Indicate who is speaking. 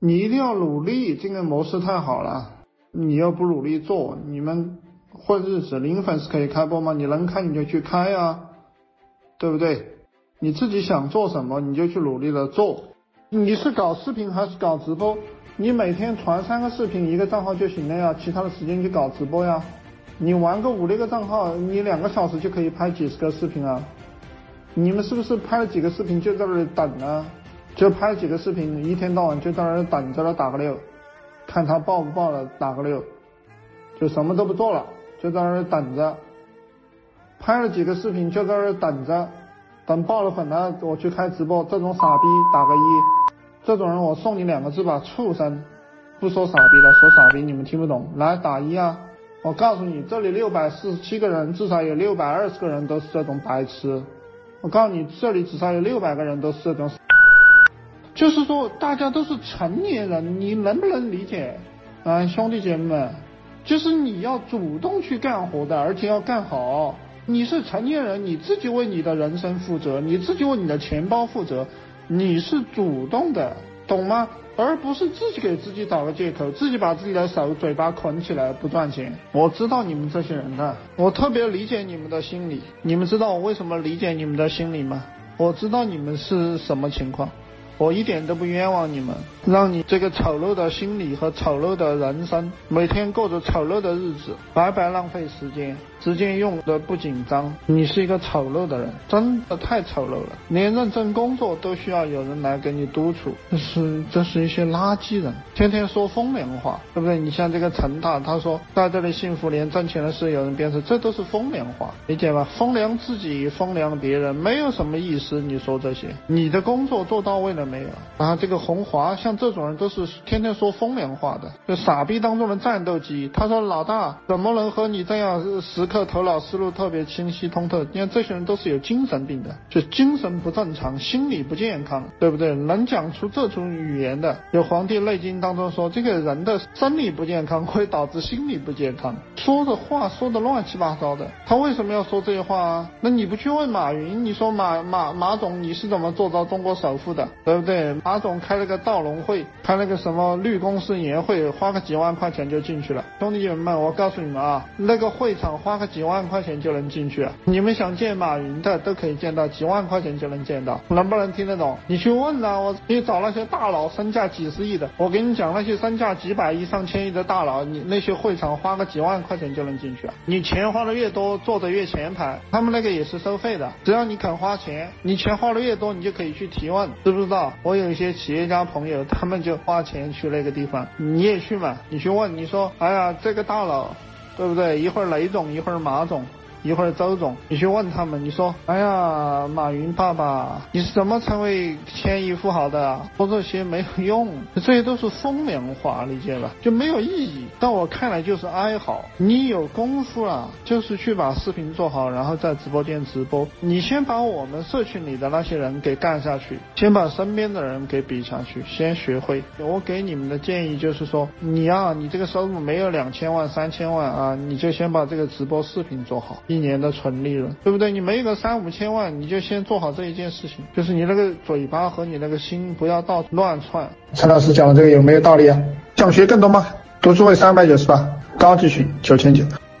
Speaker 1: 你一定要努力，这个模式太好了。你又不努力做，你们混日子，零粉丝可以开播吗？你能开你就去开啊，对不对？你自己想做什么你就去努力的做。你是搞视频还是搞直播？你每天传三个视频一个账号就行了呀，其他的时间去搞直播呀。你玩个五六个账号，你两个小时就可以拍几十个视频啊。你们是不是拍了几个视频就在那里等啊？就拍几个视频，一天到晚就在那等着了打个六，看他爆不爆了打个六，就什么都不做了，就在那里等着。拍了几个视频就在那里等着。等爆了粉了，我去开直播。这种傻逼打个一，这种人我送你两个字吧，畜生！不说傻逼了，说傻逼你们听不懂。来打一啊！我告诉你，这里六百四十七个人，至少有六百二十个人都是这种白痴。我告诉你，这里至少有六百个人都是这种。就是说，大家都是成年人，你能不能理解？啊，兄弟姐妹们，就是你要主动去干活的，而且要干好。你是成年人，你自己为你的人生负责，你自己为你的钱包负责，你是主动的，懂吗？而不是自己给自己找个借口，自己把自己的手嘴巴捆起来不赚钱。我知道你们这些人的，我特别理解你们的心理。你们知道我为什么理解你们的心理吗？我知道你们是什么情况。我一点都不冤枉你们，让你这个丑陋的心理和丑陋的人生，每天过着丑陋的日子，白白浪费时间，时间用的不紧张。你是一个丑陋的人，真的太丑陋了，连认真工作都需要有人来给你督促。这是这是一些垃圾人，天天说风凉话，对不对？你像这个陈大，他说在这里幸福，连挣钱的事有人鞭策，这都是风凉话，理解吧？风凉自己，风凉别人，没有什么意思。你说这些，你的工作做到位了。没有然后，这个红华像这种人都是天天说风凉话的，就傻逼当中的战斗机。他说老大怎么能和你这样时刻头脑思路特别清晰通透？你看这些人都是有精神病的，就精神不正常，心理不健康，对不对？能讲出这种语言的，有《黄帝内经》当中说，这个人的生理不健康会导致心理不健康，说的话说的乱七八糟的。他为什么要说这些话啊？那你不去问马云？你说马马马总你是怎么做到中国首富的？对。不对，马总开了个道龙会，开了个什么绿公司年会，花个几万块钱就进去了。兄弟姐妹们，我告诉你们啊，那个会场花个几万块钱就能进去。你们想见马云的都可以见到，几万块钱就能见到，能不能听得懂？你去问啊，我你找那些大佬身价几十亿的，我给你讲那些身价几百亿、上千亿的大佬，你那些会场花个几万块钱就能进去。你钱花的越多，坐的越前排，他们那个也是收费的，只要你肯花钱，你钱花的越多，你就可以去提问，知不知道？我有一些企业家朋友，他们就花钱去那个地方，你也去嘛？你去问，你说，哎呀，这个大佬，对不对？一会儿雷总，一会儿马总。一会儿周总，你去问他们，你说，哎呀，马云爸爸，你是怎么成为千亿富豪的？说这些没有用，这些都是风凉话，理解吧？就没有意义。在我看来就是哀嚎。你有功夫了，就是去把视频做好，然后在直播间直播。你先把我们社群里的那些人给干下去，先把身边的人给比下去，先学会。我给你们的建议就是说，你呀，你这个收入没有两千万、三千万啊，你就先把这个直播视频做好。一年的纯利润，对不对？你没有个三五千万，你就先做好这一件事情，就是你那个嘴巴和你那个心不要到处乱窜。陈老师讲的这个有没有道理啊？想学更多吗？读书会三百九十八，高级群九千九。